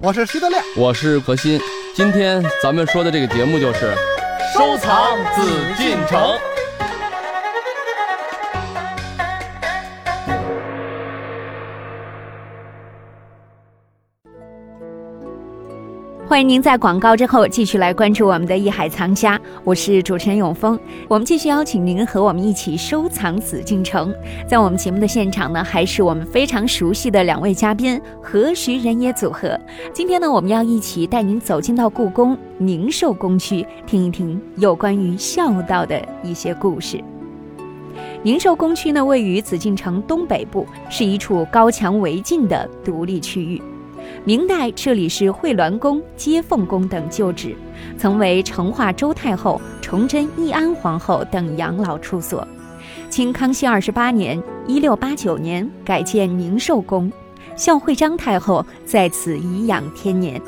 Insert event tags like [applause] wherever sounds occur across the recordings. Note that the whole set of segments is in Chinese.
我是徐德亮，我是何鑫。今天咱们说的这个节目就是收藏紫禁城。欢迎您在广告之后继续来关注我们的艺海藏家，我是主持人永峰。我们继续邀请您和我们一起收藏紫禁城。在我们节目的现场呢，还是我们非常熟悉的两位嘉宾何徐人也组合。今天呢，我们要一起带您走进到故宫宁寿宫区，听一听有关于孝道的一些故事。宁寿宫区呢，位于紫禁城东北部，是一处高墙围禁的独立区域。明代这里是惠銮宫、接凤宫等旧址，曾为成化周太后、崇祯义安皇后等养老处所。清康熙二十八年（一六八九年）改建宁寿宫，孝惠章太后在此颐养天年。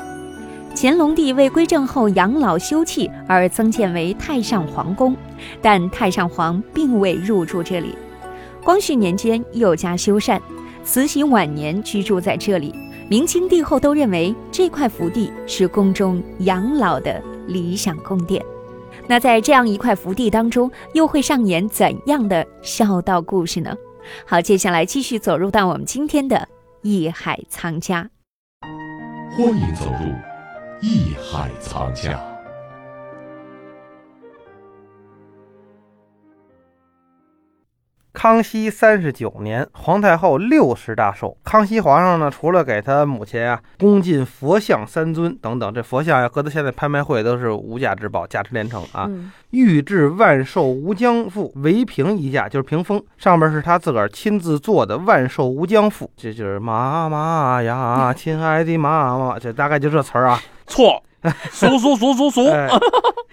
乾隆帝为归正后养老休憩而增建为太上皇宫，但太上皇并未入住这里。光绪年间又加修缮，慈禧晚年居住在这里。明清帝后都认为这块福地是宫中养老的理想宫殿。那在这样一块福地当中，又会上演怎样的孝道故事呢？好，接下来继续走入到我们今天的艺海藏家。欢迎走入艺海藏家。康熙三十九年，皇太后六十大寿。康熙皇上呢，除了给他母亲啊恭进佛像三尊等等，这佛像呀，搁到现在拍卖会都是无价之宝，价值连城啊。御制万寿无疆赋围屏一架，就是屏风，上面是他自个儿亲自做的万寿无疆赋，这就是妈妈呀，亲爱的妈妈，这大概就这词儿啊。错。数数数数数，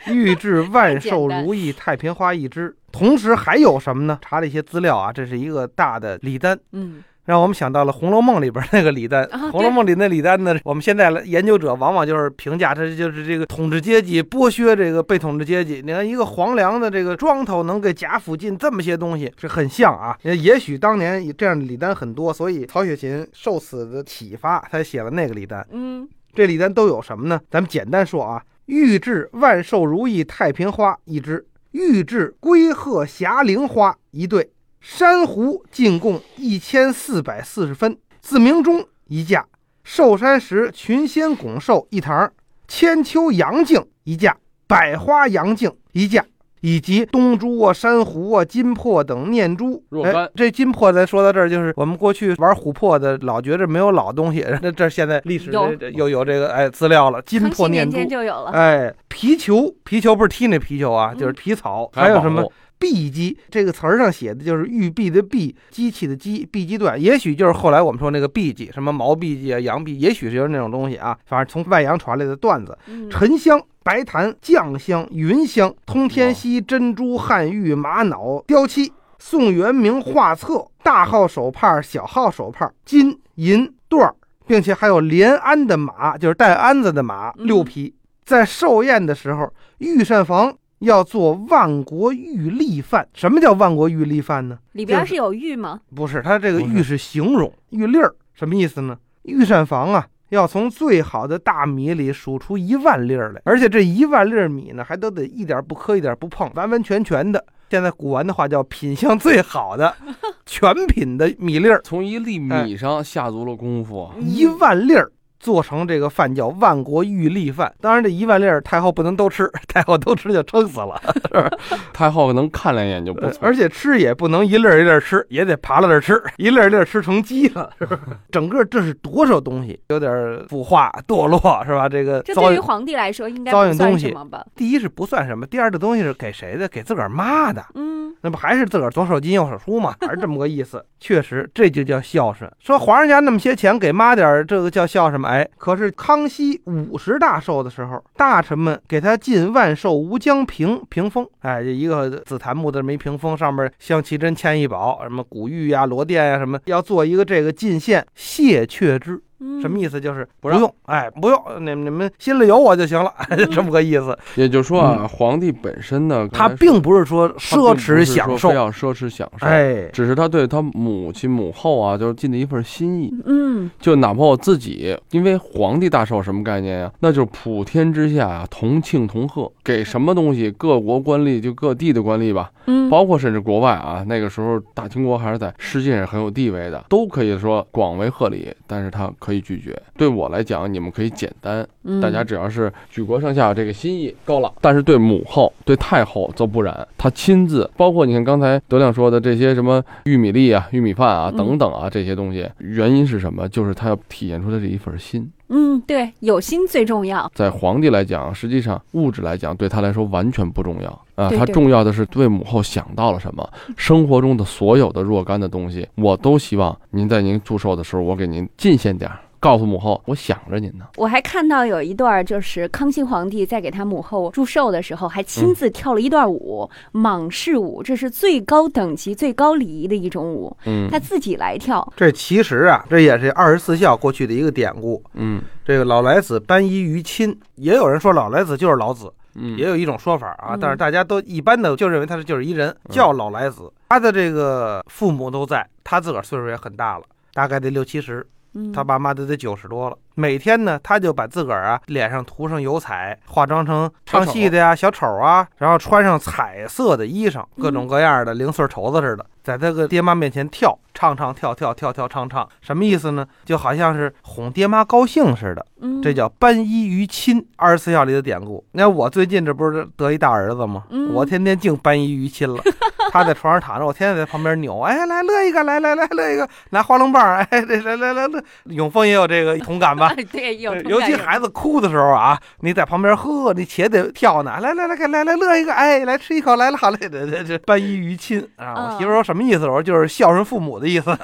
御制 [laughs] 万寿如意太平花一支，同时还有什么呢？查了一些资料啊，这是一个大的礼单，嗯，让我们想到了《红楼梦》里边那个礼单。《红楼梦》里那礼单呢，我们现在研究者往往就是评价他就是这个统治阶级剥削这个被统治阶级。你看一个皇粮的这个庄头能给贾府进这么些东西，是很像啊。也许当年这样的礼单很多，所以曹雪芹受此的启发，才写了那个礼单。嗯。这里咱都有什么呢？咱们简单说啊，御制万寿如意太平花一支，御制龟鹤霞翎花一对，珊瑚进贡一千四百四十分，自鸣钟一架，寿山石群仙拱寿一堂，千秋杨镜一架，百花杨镜一架。以及东珠啊、珊瑚啊、金珀等念珠。哎，这金珀咱说到这儿，就是我们过去玩琥珀的，老觉着没有老东西。[laughs] 那这现在历史又有这个哎资料了，金珀念珠就有了。哎，皮球，皮球不是踢那皮球啊，就是皮草。还有什么碧鸡？这个词儿上写的就是玉璧的璧，机器的机，碧鸡段。也许就是后来我们说那个碧鸡，什么毛碧鸡啊、羊碧，也许是就是那种东西啊。反正从外洋传来的段子，沉香。白檀、酱香、云香、通天锡、珍珠、汉玉、玛瑙、雕漆、宋元明画册、大号手帕、小号手帕、金银缎，并且还有连鞍的马，就是带鞍子的马六匹。在寿宴的时候，御膳房要做万国玉粒饭。什么叫万国玉粒饭呢？里边是有玉吗？不是，它这个玉是形容玉粒儿，什么意思呢？御膳房啊。要从最好的大米里数出一万粒儿来，而且这一万粒米呢，还都得一点不磕、一点不碰，完完全全的。现在古玩的话叫品相最好的 [laughs] 全品的米粒儿，从一粒米上下足了功夫，一万粒儿。做成这个饭叫万国玉粒饭，当然这一万粒儿太后不能都吃，[laughs] 太后都吃就撑死了。[laughs] 太后能看两眼就不错，而且吃也不能一粒儿一粒儿吃，也得扒拉着吃，[laughs] 一粒儿一粒儿吃成鸡了。整个这是多少东西，有点腐化堕落是吧？这个这对于皇帝来说应该糟践东西吧？第一是不算什么，第二这东西是给谁的？给自个儿妈的。嗯，那不还是自个儿左手进右手书吗？还是这么个意思。确实，这就叫孝顺。说皇上家那么些钱，给妈点儿，这个叫孝顺吗？哎，可是康熙五十大寿的时候，大臣们给他进万寿无疆屏屏风，哎，这一个紫檀木的没屏风，上面镶奇珍、千亿宝，什么古玉呀、罗甸呀，什么要做一个这个进献谢却之。什么意思？就是不用，哎，不用，你你们心里有我就行了，[laughs] 这么个意思。也就是说啊，皇帝本身呢，他并不是说奢侈享受非，要奢侈享受，哎，只是他对他母亲母后啊，就是尽的一份心意。嗯就哪怕我自己，因为皇帝大寿什么概念呀、那就是普天之下啊同庆同贺，给什么东西，各国官吏就各地的官吏吧，嗯，包括甚至国外啊，那个时候大清国还是在世界上很有地位的，都可以说广为贺礼，但是他可以拒绝。对我来讲，你们可以简单，嗯大家只要是举国上下这个心意够了。但是对母后、对太后则不然，她亲自，包括你看刚才德亮说的这些什么玉米粒啊、玉米饭啊嗯等等啊这些东西，原因是什么？就是她要体现出的这一份心。嗯，对，有心最重要。在皇帝来讲，实际上物质来讲对他来说完全不重要。啊，他重要的是对母后想到了什么，生活中的所有的若干的东西，我都希望您在您祝寿的时候，我给您进献点儿，告诉母后我想着您呢。我还看到有一段，就是康熙皇帝在给他母后祝寿的时候，还亲自跳了一段舞，蟒式舞，这是最高等级、最高礼仪的一种舞，嗯他自己来跳。这其实啊，这也是二十四孝过去的一个典故。嗯这个老来子班衣于亲，也有人说老来子就是老子，嗯，也有一种说法啊嗯，但是大家都一般的就认为他是就是一人，叫老来子。他的这个父母都在，他自个儿岁数也很大了，大概得六七十，嗯，他爸妈都得九十多了。每天呢，他就把自个儿啊脸上涂上油彩，化妆成唱戏的呀、小丑啊，然后穿上彩色的衣裳，各种各样的零碎绸子似的，在他个爹妈面前跳，唱唱跳跳跳跳唱唱，什么意思呢？就好像是哄爹妈高兴似的。嗯这叫班衣于亲，二十四孝里的典故。那我最近这不是得一大儿子吗？嗯我天天净班衣于亲了。[laughs] 他在床上躺着，我天天在旁边扭，哎，来乐一个，来来来乐一个，拿花龙棒，[laughs] 哎，这来来来乐。永峰也有这个同感吧？对，有同尤其孩子哭的时候啊，你在旁边呵，你且得跳呢。来来来，来来乐一个，哎，来吃一口，来了好嘞，这这这班衣于亲啊。嗯我媳妇说什么意思？我说就是孝顺父母的意思，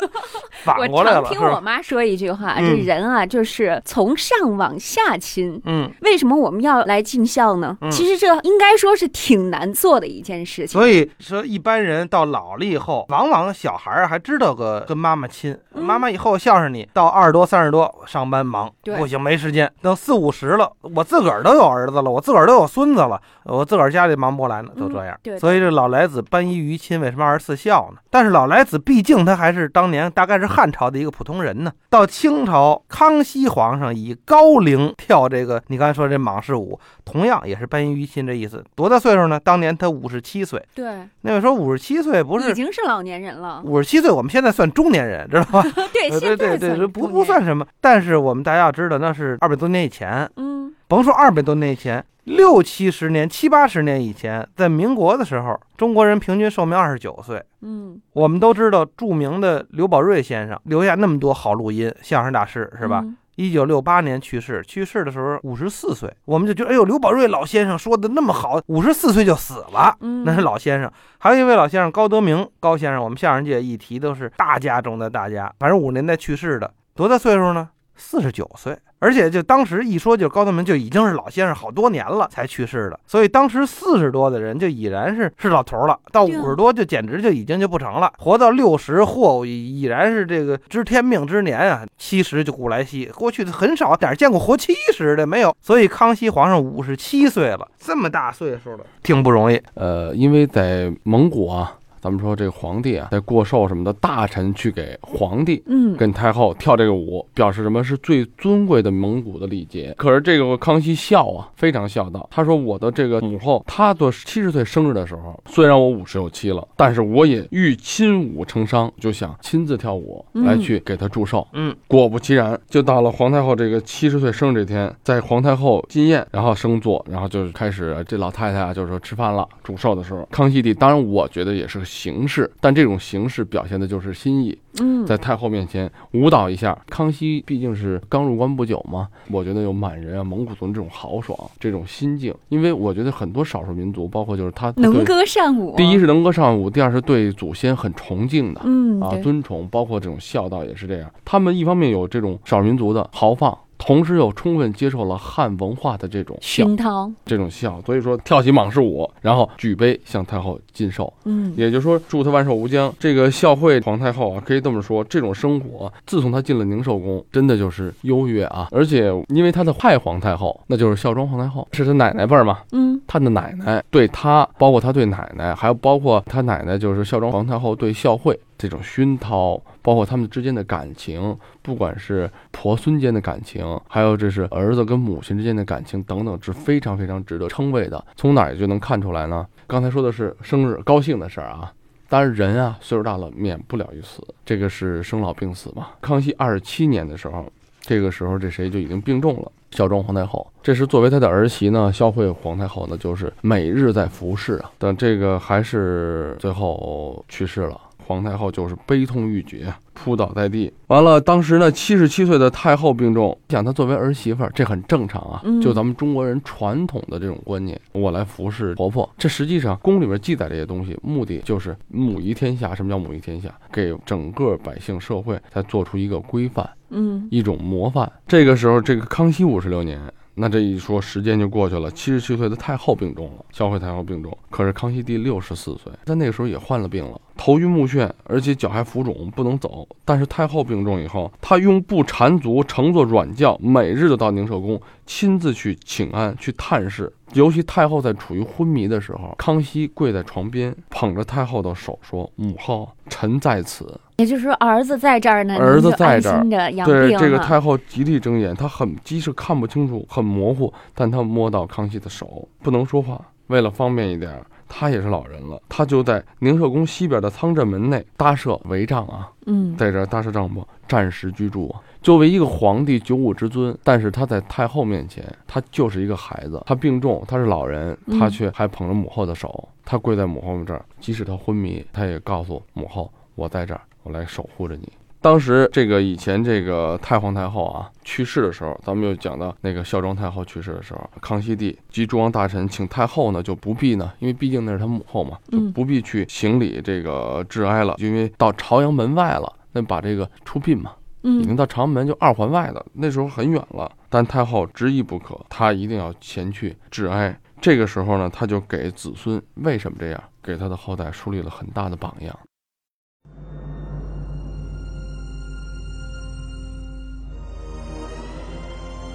反过来了，是常听我？妈说一句话，嗯这人啊，就是从上往下亲。嗯。为什么我们要来尽孝呢？嗯其实这应该说是挺难做的一件事情。所以说，一般人到老了以后，往往小孩儿还知道个跟妈妈亲，嗯妈妈以后孝顺你。到二十多、三十多，上班忙，不行，没时间。等四五十了，我自个儿都有儿子了，我自个儿都有孙子了，我自个儿家里忙不过来呢，都这样。嗯对所以这老来子班一于亲，为什么二十四孝呢？但是老来子毕竟他还是当年大概是汉朝的一个普通人呢。到清朝，康熙皇上以高龄跳这个，你刚才说这莽氏舞，同样也是班一于亲这意思。多大岁数呢？当年他五十七岁。对，那位说五十七岁不是已经是老年人了。五十七岁，我们现在算中年人，知道吧？[laughs] 对，呃现在对对对，算这不不算什么。但是我们大家要知道，那是二百多年以前，嗯甭说二百多年以前，六七十年、七八十年以前，在民国的时候，中国人平均寿命二十九岁。嗯我们都知道，著名的刘宝瑞先生留下那么多好录音，相声大师是吧？嗯一九六八年去世，去世的时候五十四岁，我们就觉得，哎呦，刘宝瑞老先生说的那么好，五十四岁就死了。嗯，那是老先生，还有一位老先生高德明，高先生，我们相声界一提都是大家中的大家，反正五十年代去世的，多大岁数呢？四十九岁，而且就当时一说就高德明就已经是老先生好多年了才去世的，所以当时四十多的人就已然是是老头了，到五十多就简直就已经就不成了，活到六十或已然是这个知天命之年啊，七十就古来稀，过去很少哪儿见过活七十的没有，所以康熙皇上五十七岁了，这么大岁数了，挺不容易。呃，因为在蒙古啊，咱们说这个皇帝啊，在过寿什么的，大臣去给皇帝嗯跟太后跳这个舞，表示什么是最尊贵的蒙古的礼节。可是这个康熙笑啊，非常孝道。他说我的这个母后，她做七十岁生日的时候，虽然我五十有七了，但是我也欲亲舞成伤，就想亲自跳舞嗯来去给她祝寿。嗯，果不其然，就到了皇太后这个七十岁生日这天，在皇太后进宴，然后升座，然后就开始这老太太啊，就是说吃饭了，祝寿的时候，康熙帝当然我觉得也是个形式，但这种形式表现的就是心意，嗯，在太后面前舞蹈一下。康熙毕竟是刚入关不久嘛，我觉得有满人啊、蒙古族这种豪爽、这种心境，因为我觉得很多少数民族，包括就是他能歌善舞。第一是能歌善舞，第二是对祖先很崇敬的。啊，嗯啊尊崇，包括这种孝道也是这样。他们一方面有这种少数民族的豪放、同时又充分接受了汉文化的这种孝，熏陶，这种孝，所以说跳起蟒事舞，然后举杯向太后进寿。嗯，也就是说，祝她万寿无疆。这个孝惠皇太后啊，可以这么说，这种生活自从她进了宁寿宫，真的就是优越啊。而且因为她的太皇太后，那就是孝庄皇太后，是她奶奶辈儿嘛。嗯，她的奶奶对她，包括她对奶奶，还有包括她奶奶，就是孝庄皇太后对孝惠这种熏陶，包括他们之间的感情，不管是婆孙间的感情，还有这是儿子跟母亲之间的感情等等，是非常非常值得称谓的。从哪儿就能看出来呢？刚才说的是生日高兴的事儿啊。当然，人啊，岁数大了免不了于死，这个是生老病死嘛。康熙二十七年的时候，这个时候这谁就已经病重了。孝庄皇太后，这时作为她的儿媳呢，孝惠皇太后呢，就是每日在服侍啊。但这个还是最后去世了。皇太后就是悲痛欲绝，扑倒在地。完了，当时呢，七十七岁的太后病重，想她作为儿媳妇儿，这很正常啊。嗯就咱们中国人传统的这种观念，我来服侍婆婆。这实际上宫里面记载这些东西，目的就是母仪天下。什么叫母仪天下？给整个百姓社会才做出一个规范，嗯，一种模范。这个时候，这个康熙五十六年。那这一说，时间就过去了。七十七岁的太后病重了，孝惠太后病重。可是康熙帝六十四岁，在那个时候也患了病了，头晕目眩，而且脚还浮肿，不能走。但是太后病重以后，他用布缠足，乘坐软轿，每日都到宁寿宫，亲自去请安，去探视。尤其太后在处于昏迷的时候，康熙跪在床边，捧着太后的手说：“母后，臣在此。”也就是说儿子在这儿呢，儿子在这儿对这个太后极力睁眼，她很即使看不清楚，很模糊，但她摸到康熙的手，不能说话。为了方便一点，她也是老人了，她就在宁寿宫西边的仓镇门内搭设帷帐啊，嗯，在这儿搭设帐篷，暂时居住啊。作为一个皇帝九五之尊，但是他在太后面前，他就是一个孩子。他病重，他是老人，嗯他却还捧着母后的手，他跪在母后这儿，即使他昏迷，他也告诉母后：“我在这儿，我来守护着你。”当时这个以前这个太皇太后啊去世的时候，咱们又讲到那个孝庄太后去世的时候，康熙帝及诸王大臣请太后呢就不必呢，因为毕竟那是他母后嘛，就嗯不必去行礼这个致哀了，因为到朝阳门外了，那把这个出殡嘛，已经嗯到朝阳门就二环外了，那时候很远了。但太后执意不可，她一定要前去致哀。这个时候呢，她就给子孙为什么这样，给她的后代树立了很大的榜样。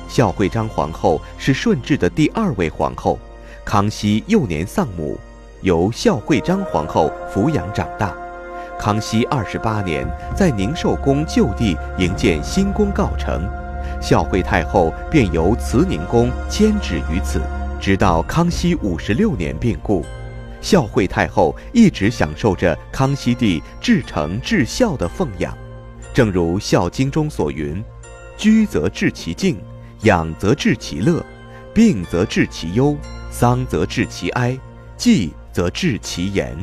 孝惠章皇后是顺治的第二位皇后，康熙幼年丧母，由孝惠章皇后抚养长大。康熙二十八年，在宁寿宫就地营建新宫告成，孝惠太后便由慈宁宫迁址于此，直到康熙五十六年病故。孝惠太后一直享受着康熙帝至诚至孝的奉养，正如《孝经》中所云：“居则治其静，养则治其乐，病则治其忧，丧则治其哀，祭则治其言。”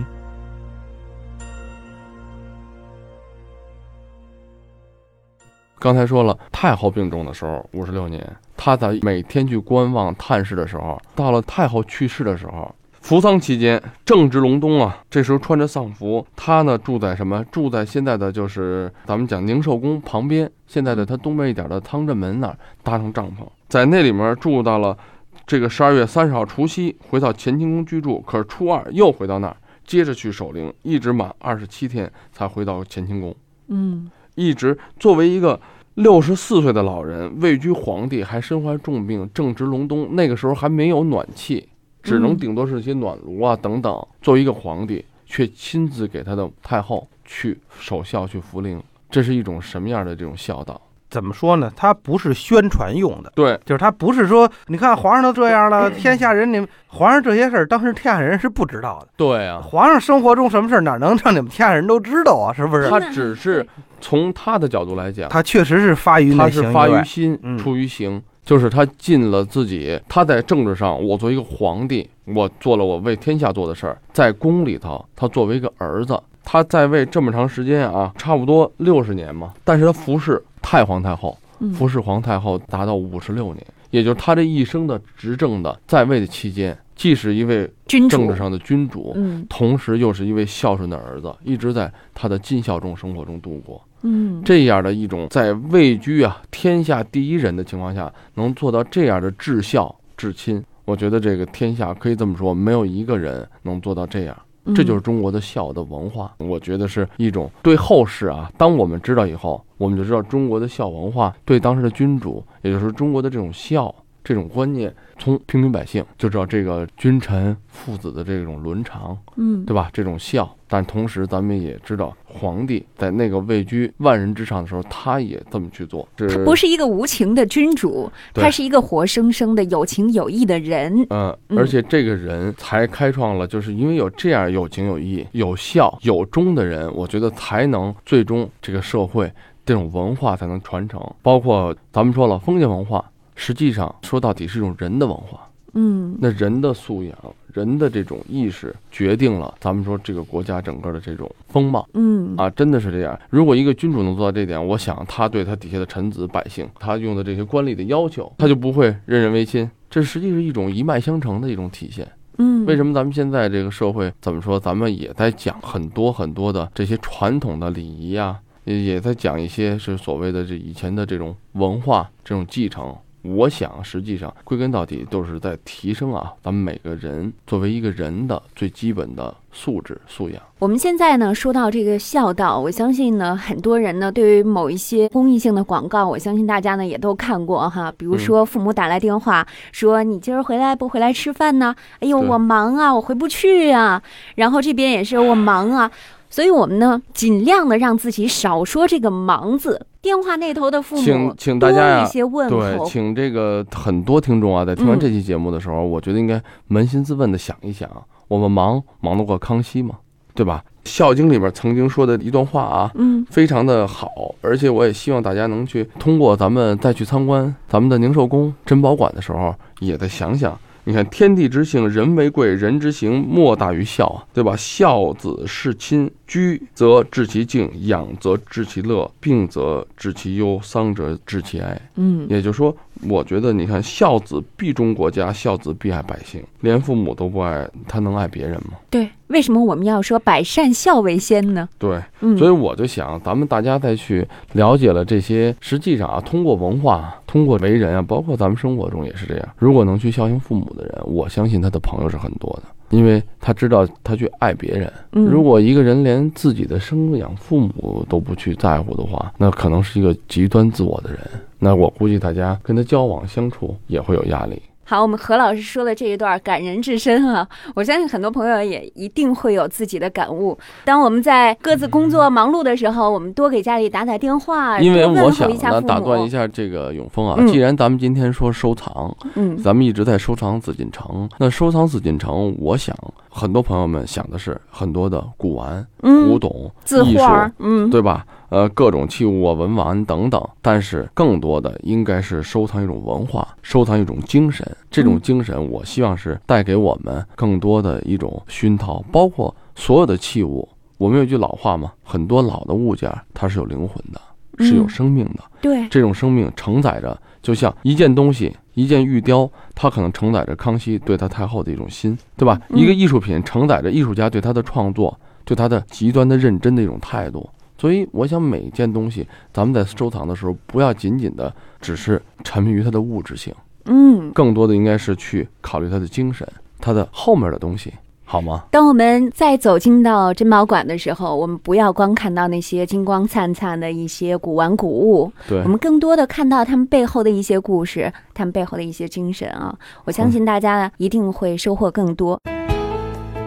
刚才说了，太后病重的时候，五十六年，他在每天去观望探视的时候，到了太后去世的时候，服丧期间正值隆冬啊，这时候穿着丧服，他呢住在什么？住在现在的就是咱们讲宁寿宫旁边，现在的它东边一点的汤镇门那儿搭上帐篷，在那里面住到了这个十二月三十号除夕，回到乾清宫居住，可是初二又回到那儿，接着去守灵，一直满二十七天才回到乾清宫。嗯一直作为一个六十四岁的老人，位居皇帝，还身患重病，正值隆冬，那个时候还没有暖气，只能嗯顶多是一些暖炉啊等等。作为一个皇帝，却亲自给他的太后去守孝、去扶灵，这是一种什么样的这种孝道？怎么说呢？它不是宣传用的，对，就是他不是说，你看皇上都这样了，天下人你们皇上这些事儿，当时天下人是不知道的。对啊，皇上生活中什么事儿哪能让你们天下人都知道啊？是不是？他只是从他的角度来讲，他确实是发于他内行是发于心，嗯出于行，就是他尽了自己。他在政治上，我作为一个皇帝，我做了我为天下做的事儿；在宫里头，他作为一个儿子，他在位这么长时间啊，差不多六十年嘛。但是他服侍太皇太后，嗯服侍皇太后达到五十六年，也就是他这一生的执政的在位的期间，既是一位政治上的君主，嗯同时又是一位孝顺的儿子，一直在他的尽孝中生活中度过。嗯，这样的一种在位居啊天下第一人的情况下，能做到这样的至孝至亲，我觉得这个天下可以这么说，没有一个人能做到这样。这就是中国的孝的文化，我觉得是一种对后世啊。当我们知道以后，我们就知道中国的孝文化对当时的君主，也就是中国的这种孝这种观念。从平民百姓就知道这个君臣父子的这种伦常，嗯，对吧？这种孝，但同时咱们也知道，皇帝在那个位居万人之上的时候，他也这么去做。他不是一个无情的君主，他是一个活生生的有情有义的人。嗯，而且这个人才开创了，就是因为有这样有情有义、有孝有忠的人，我觉得才能最终这个社会这种文化才能传承。包括咱们说了封建文化。实际上说到底是一种人的文化，嗯，那人的素养、人的这种意识，决定了咱们说这个国家整个的这种风貌，嗯啊，真的是这样。如果一个君主能做到这点，我想他对他底下的臣子百姓，他用的这些官吏的要求，他就不会任人唯亲。这实际是一种一脉相承的一种体现。嗯，为什么咱们现在这个社会怎么说？咱们也在讲很多很多的这些传统的礼仪啊，也在讲一些是所谓的这以前的这种文化这种继承。我想，实际上归根到底都是在提升啊，咱们每个人作为一个人的最基本的素质素养。我们现在呢，说到这个孝道，我相信呢，很多人呢，对于某一些公益性的广告，我相信大家呢也都看过哈。比如说，父母打来电话说：“你今儿回来不回来吃饭呢？”哎呦，我忙啊，我回不去啊。然后这边也是我忙啊。所以，我们呢，尽量的让自己少说这个“忙”字。电话那头的父母，请请大家呀，对，请这个很多听众啊，在听完这期节目的时候，我觉得应该扪心自问的想一想：我们忙忙得过康熙吗？对吧？《孝经》里边曾经说的一段话啊，嗯，非常的好，而且我也希望大家能去通过咱们再去参观咱们的宁寿宫珍宝馆的时候，也再想想。你看，天地之性，人为贵；人之行，莫大于孝啊，对吧？孝子事亲，居则治其敬，养则治其乐，病则治其忧，丧则治其哀。嗯，也就是说。我觉得，你看，孝子必忠国家，孝子必爱百姓。连父母都不爱，他能爱别人吗？对，为什么我们要说百善孝为先呢？对，所以我就想，咱们大家再去了解了这些，实际上啊，通过文化，通过为人啊，包括咱们生活中也是这样。如果能去孝敬父母的人，我相信他的朋友是很多的，因为他知道他去爱别人。如果一个人连自己的生养父母都不去在乎的话，那可能是一个极端自我的人。那我估计大家跟他交往相处也会有压力。好，我们何老师说的这一段感人至深啊！[laughs] 我相信很多朋友也一定会有自己的感悟。当我们在各自工作忙碌的时候，我们多给家里打打电话，因为我想呢，打断一下这个永峰啊，既然咱们今天说收藏，嗯，咱们一直在收藏紫禁城，那收藏紫禁城，我想很多朋友们想的是很多的古玩、古董、字画，嗯，对吧？呃，各种器物啊、文玩等等，但是更多的应该是收藏一种文化，收藏一种精神。这种精神，我希望是带给我们更多的一种熏陶。包括所有的器物，我们有句老话嘛，很多老的物件它是有灵魂的，是有生命的。对，这种生命承载着，就像一件东西，一件玉雕，它可能承载着康熙对他太后的一种心，对吧？一个艺术品承载着艺术家对他的创作，对他的极端的认真的一种态度。所以，我想每一件东西，咱们在收藏的时候，不要仅仅的只是沉迷于它的物质性，嗯，更多的应该是去考虑它的精神，它的后面的东西，好吗？当我们再走进到珍宝馆的时候，我们不要光看到那些金光灿灿的一些古玩古物，对，我们更多的看到他们背后的一些故事，他们背后的一些精神啊！我相信大家一定会收获更多。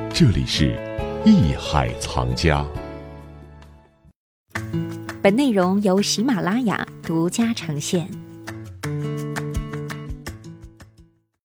这里是艺海藏家。本内容由喜马拉雅独家呈现。